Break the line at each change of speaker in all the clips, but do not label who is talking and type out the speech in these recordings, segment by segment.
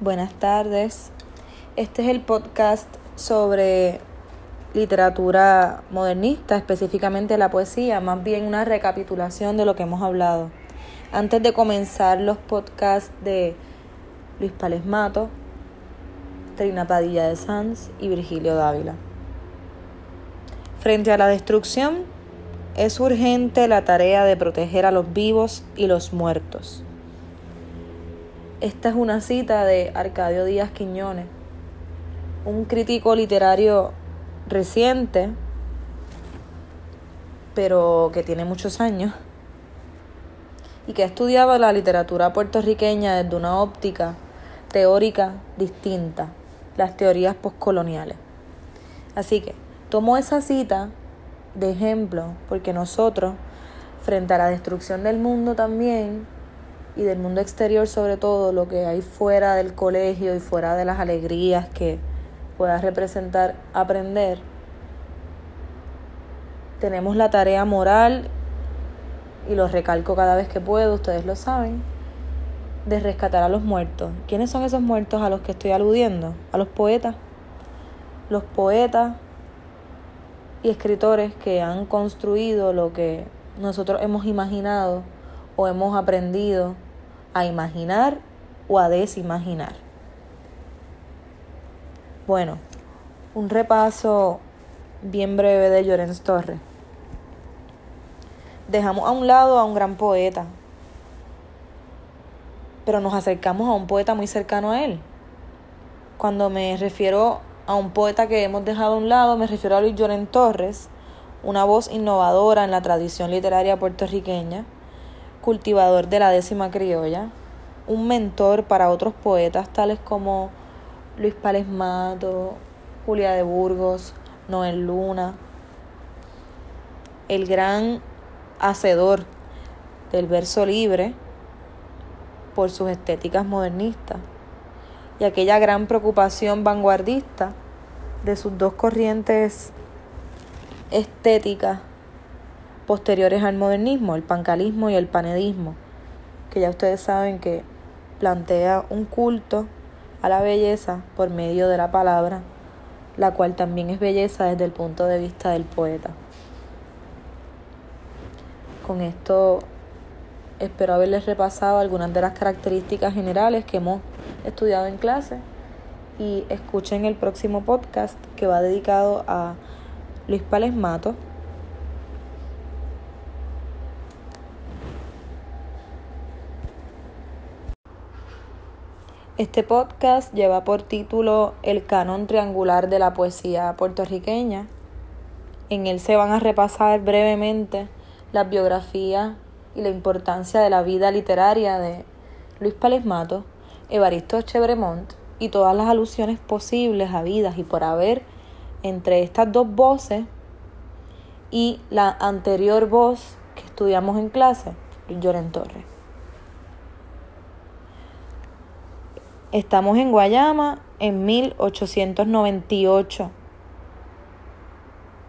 Buenas tardes. Este es el podcast sobre literatura modernista, específicamente la poesía, más bien una recapitulación de lo que hemos hablado. Antes de comenzar los podcasts de Luis Palesmato, Trina Padilla de Sanz y Virgilio Dávila. Frente a la destrucción, es urgente la tarea de proteger a los vivos y los muertos esta es una cita de Arcadio Díaz Quiñones, un crítico literario reciente, pero que tiene muchos años, y que ha estudiado la literatura puertorriqueña desde una óptica teórica distinta, las teorías postcoloniales. Así que tomo esa cita de ejemplo porque nosotros, frente a la destrucción del mundo también, y del mundo exterior sobre todo, lo que hay fuera del colegio y fuera de las alegrías que pueda representar aprender, tenemos la tarea moral, y lo recalco cada vez que puedo, ustedes lo saben, de rescatar a los muertos. ¿Quiénes son esos muertos a los que estoy aludiendo? A los poetas. Los poetas y escritores que han construido lo que nosotros hemos imaginado o hemos aprendido a imaginar o a desimaginar. Bueno, un repaso bien breve de Llorens Torres. Dejamos a un lado a un gran poeta, pero nos acercamos a un poeta muy cercano a él. Cuando me refiero a un poeta que hemos dejado a un lado, me refiero a Luis Llorens Torres, una voz innovadora en la tradición literaria puertorriqueña, cultivador de la décima criolla, un mentor para otros poetas tales como Luis Palesmato, Julia de Burgos, Noel Luna, el gran hacedor del verso libre por sus estéticas modernistas y aquella gran preocupación vanguardista de sus dos corrientes estéticas posteriores al modernismo, el pancalismo y el panedismo, que ya ustedes saben que plantea un culto a la belleza por medio de la palabra, la cual también es belleza desde el punto de vista del poeta. Con esto espero haberles repasado algunas de las características generales que hemos estudiado en clase y escuchen el próximo podcast que va dedicado a Luis Palesmato Este podcast lleva por título El canon triangular de la poesía puertorriqueña. En él se van a repasar brevemente las biografías y la importancia de la vida literaria de Luis Palesmato, Evaristo Chevremont y todas las alusiones posibles, habidas y por haber entre estas dos voces y la anterior voz que estudiamos en clase, Lloren Torres. Estamos en Guayama en 1898.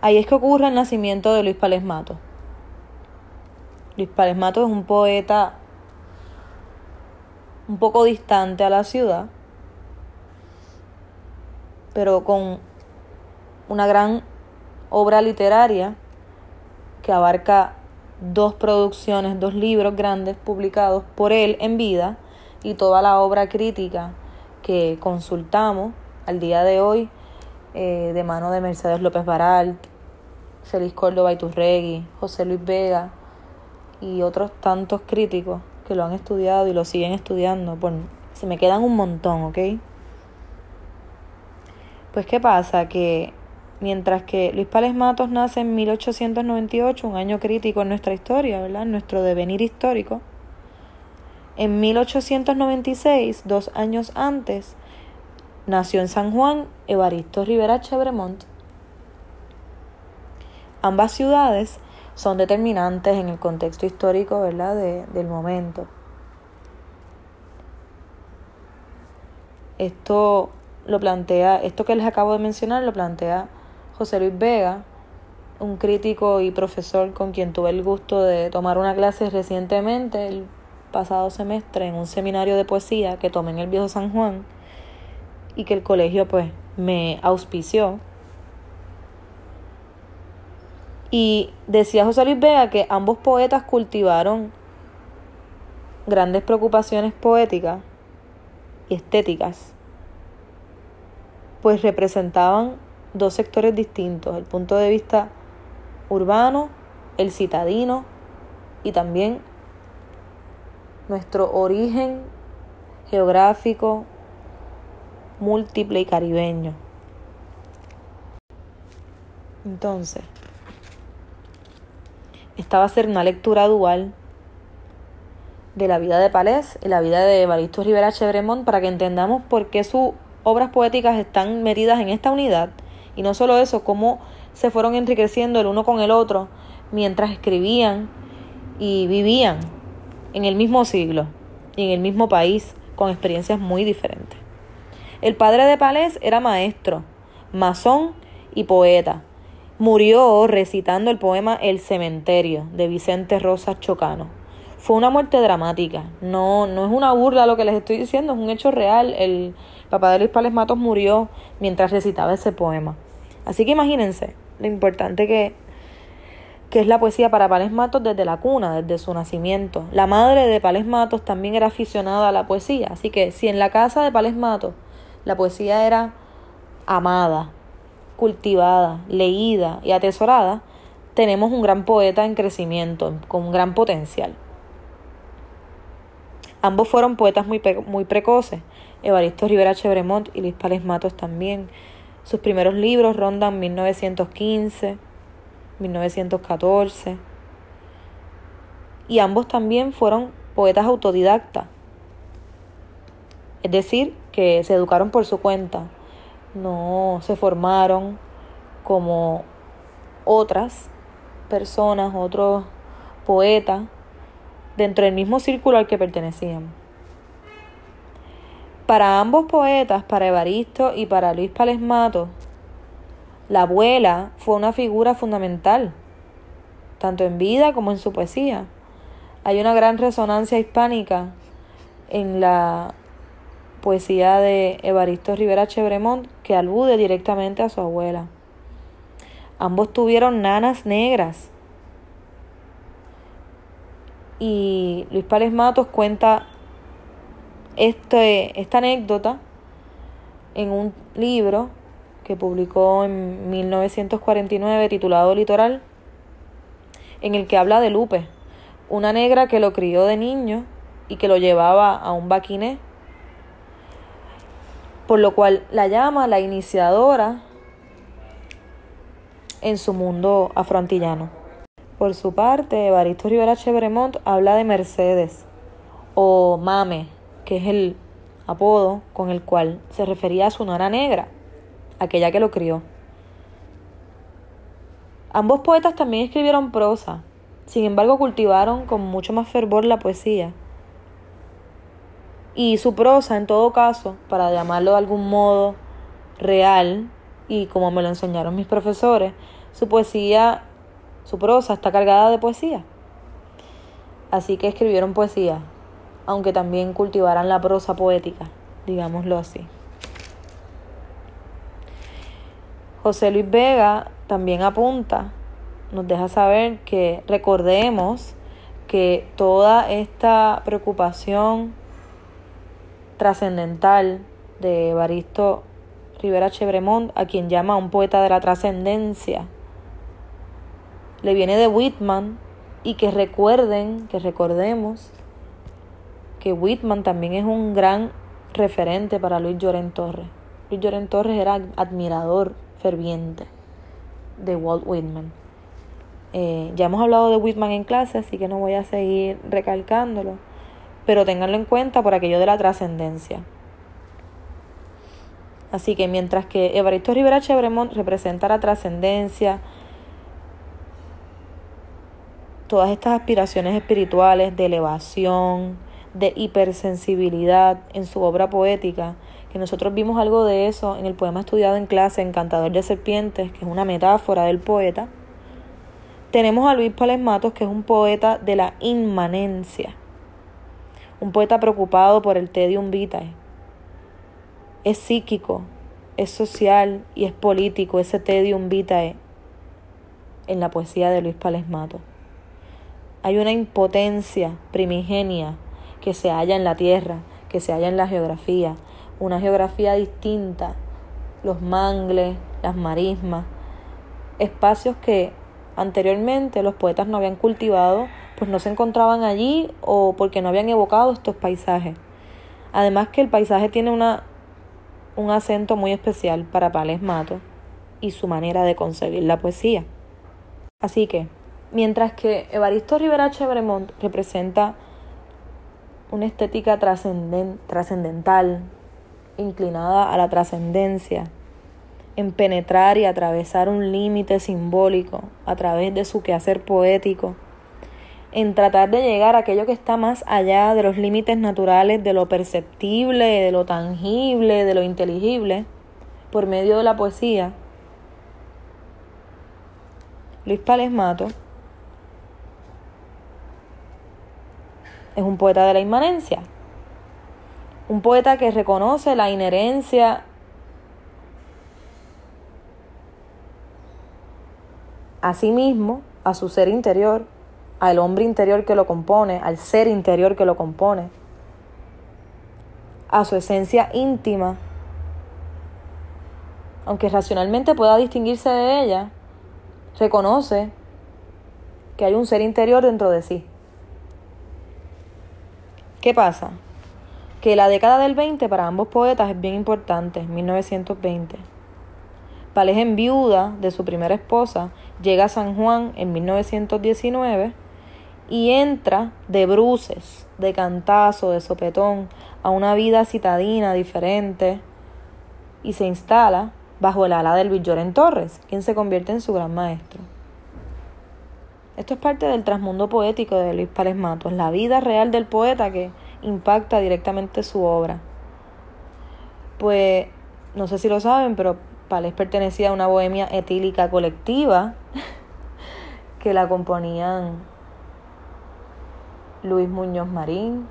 Ahí es que ocurre el nacimiento de Luis Palesmato. Luis Palesmato es un poeta un poco distante a la ciudad, pero con una gran obra literaria que abarca dos producciones, dos libros grandes publicados por él en vida y toda la obra crítica que consultamos al día de hoy eh, de mano de Mercedes López Baralt, Félix Córdoba Iturregui, José Luis Vega y otros tantos críticos que lo han estudiado y lo siguen estudiando. Pues, se me quedan un montón, ¿ok? Pues qué pasa que mientras que Luis Pales Matos nace en 1898, un año crítico en nuestra historia, ¿verdad? En nuestro devenir histórico, en 1896, dos años antes, nació en San Juan Evaristo Rivera Chevremont. Ambas ciudades son determinantes en el contexto histórico ¿verdad? del momento. Esto lo plantea, esto que les acabo de mencionar lo plantea José Luis Vega, un crítico y profesor con quien tuve el gusto de tomar una clase recientemente, pasado semestre en un seminario de poesía que tomé en el Viejo San Juan y que el colegio pues me auspició. Y decía José Luis Vega que ambos poetas cultivaron grandes preocupaciones poéticas y estéticas, pues representaban dos sectores distintos, el punto de vista urbano, el citadino y también nuestro origen geográfico múltiple y caribeño. Entonces, esta va a ser una lectura dual de la vida de Palés y la vida de Evaristo Rivera Chevremont para que entendamos por qué sus obras poéticas están metidas en esta unidad y no solo eso, cómo se fueron enriqueciendo el uno con el otro mientras escribían y vivían en el mismo siglo y en el mismo país con experiencias muy diferentes. El padre de Palés era maestro, masón y poeta. Murió recitando el poema El cementerio de Vicente Rosas Chocano. Fue una muerte dramática, no, no es una burla lo que les estoy diciendo, es un hecho real. El papá de Luis Palés Matos murió mientras recitaba ese poema. Así que imagínense lo importante que, que es la poesía para Pales Matos desde la cuna, desde su nacimiento. La madre de Pales Matos también era aficionada a la poesía, así que si en la casa de Pales Matos la poesía era amada, cultivada, leída y atesorada, tenemos un gran poeta en crecimiento, con un gran potencial. Ambos fueron poetas muy, muy precoces, Evaristo Rivera Chevremont y Luis Pales Matos también. Sus primeros libros rondan 1915, 1914. Y ambos también fueron poetas autodidactas. Es decir, que se educaron por su cuenta. No se formaron como otras personas, otros poetas, dentro del mismo círculo al que pertenecían. Para ambos poetas, para Evaristo y para Luis Palesmato, la abuela fue una figura fundamental, tanto en vida como en su poesía. Hay una gran resonancia hispánica en la poesía de Evaristo Rivera Chevremont que alude directamente a su abuela. Ambos tuvieron nanas negras. Y Luis Pales Matos cuenta este, esta anécdota en un libro que publicó en 1949 titulado Litoral, en el que habla de Lupe, una negra que lo crió de niño y que lo llevaba a un baquiné, por lo cual la llama la iniciadora en su mundo afroantillano. Por su parte, Evaristo Rivera Chevremont habla de Mercedes o Mame, que es el apodo con el cual se refería a su nora negra, aquella que lo crió. Ambos poetas también escribieron prosa, sin embargo cultivaron con mucho más fervor la poesía. Y su prosa, en todo caso, para llamarlo de algún modo real, y como me lo enseñaron mis profesores, su poesía, su prosa está cargada de poesía. Así que escribieron poesía, aunque también cultivaran la prosa poética, digámoslo así. José Luis Vega también apunta, nos deja saber que recordemos que toda esta preocupación trascendental de Baristo Rivera Chevremont, a quien llama un poeta de la trascendencia, le viene de Whitman y que recuerden, que recordemos que Whitman también es un gran referente para Luis Lloren Torres. Luis Lloren Torres era admirador ferviente de Walt Whitman. Eh, ya hemos hablado de Whitman en clase, así que no voy a seguir recalcándolo, pero ténganlo en cuenta por aquello de la trascendencia. Así que mientras que Evaristo Rivera Chevremont representa la trascendencia, todas estas aspiraciones espirituales de elevación, de hipersensibilidad en su obra poética, que nosotros vimos algo de eso en el poema estudiado en clase, Encantador de Serpientes, que es una metáfora del poeta. Tenemos a Luis Pales Matos, que es un poeta de la inmanencia, un poeta preocupado por el tedium vitae, es psíquico, es social y es político ese tedium vitae en la poesía de Luis Palesmato. Hay una impotencia primigenia que se halla en la tierra, que se halla en la geografía, una geografía distinta, los mangles, las marismas, espacios que anteriormente los poetas no habían cultivado, pues no se encontraban allí o porque no habían evocado estos paisajes. Además que el paisaje tiene una, un acento muy especial para Pales Mato y su manera de concebir la poesía. Así que, mientras que Evaristo Rivera Chevremont representa una estética trascendental, inclinada a la trascendencia, en penetrar y atravesar un límite simbólico a través de su quehacer poético, en tratar de llegar a aquello que está más allá de los límites naturales, de lo perceptible, de lo tangible, de lo inteligible, por medio de la poesía. Luis Palesmato es un poeta de la inmanencia, un poeta que reconoce la inherencia a sí mismo, a su ser interior, al hombre interior que lo compone, al ser interior que lo compone, a su esencia íntima, aunque racionalmente pueda distinguirse de ella, reconoce que hay un ser interior dentro de sí. ¿Qué pasa? Que la década del 20 para ambos poetas es bien importante, 1920. Palés en viuda de su primera esposa llega a San Juan en 1919 y entra de bruces, de cantazo, de sopetón, a una vida citadina diferente y se instala bajo el ala del Villorén Torres, quien se convierte en su gran maestro. Esto es parte del trasmundo poético de Luis Párez Matos, la vida real del poeta que impacta directamente su obra. Pues no sé si lo saben, pero Palés pertenecía a una bohemia etílica colectiva que la componían Luis Muñoz Marín,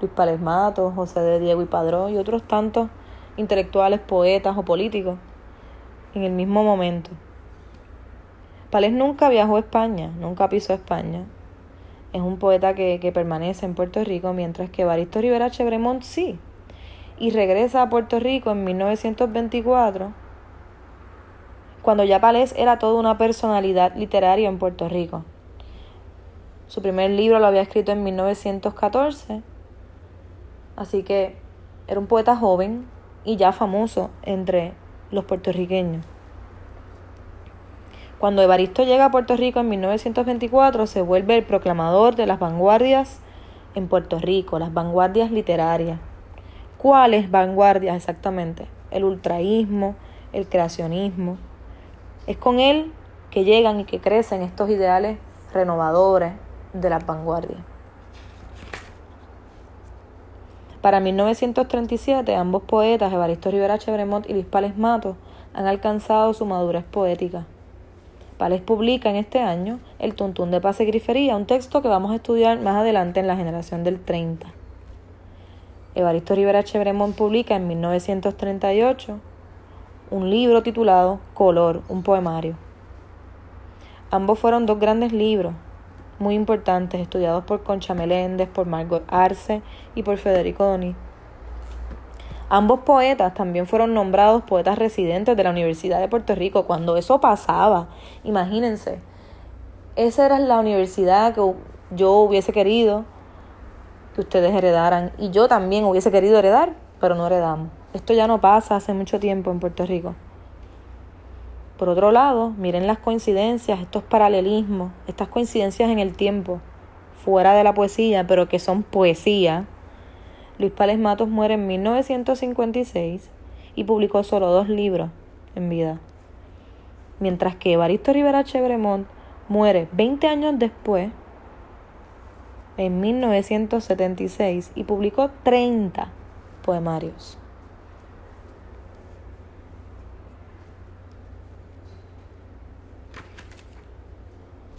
Luis Palés Matos, José de Diego y Padrón y otros tantos intelectuales, poetas o políticos en el mismo momento. Palés nunca viajó a España, nunca pisó España. Es un poeta que, que permanece en Puerto Rico, mientras que Baristo Rivera Chevremont sí. Y regresa a Puerto Rico en 1924 cuando ya Palés era toda una personalidad literaria en Puerto Rico. Su primer libro lo había escrito en 1914, así que era un poeta joven y ya famoso entre los puertorriqueños. Cuando Evaristo llega a Puerto Rico en 1924, se vuelve el proclamador de las vanguardias en Puerto Rico, las vanguardias literarias. ¿Cuáles vanguardias exactamente? El ultraísmo, el creacionismo, es con él que llegan y que crecen estos ideales renovadores de la vanguardia. Para 1937, ambos poetas, Evaristo Rivera Chevremont y Luis Pales Mato, han alcanzado su madurez poética. Pales publica en este año El Tuntún de Paz y Grifería, un texto que vamos a estudiar más adelante en la generación del 30. Evaristo Rivera Chevremont publica en 1938 un libro titulado Color, un poemario. Ambos fueron dos grandes libros, muy importantes, estudiados por Concha Meléndez, por Margot Arce y por Federico Doni. Ambos poetas también fueron nombrados poetas residentes de la Universidad de Puerto Rico. Cuando eso pasaba, imagínense, esa era la universidad que yo hubiese querido que ustedes heredaran y yo también hubiese querido heredar, pero no heredamos. Esto ya no pasa hace mucho tiempo en Puerto Rico. Por otro lado, miren las coincidencias, estos paralelismos, estas coincidencias en el tiempo, fuera de la poesía, pero que son poesía. Luis Pales Matos muere en 1956 y publicó solo dos libros en vida. Mientras que Evaristo Rivera Chevremont muere 20 años después, en 1976, y publicó 30 poemarios.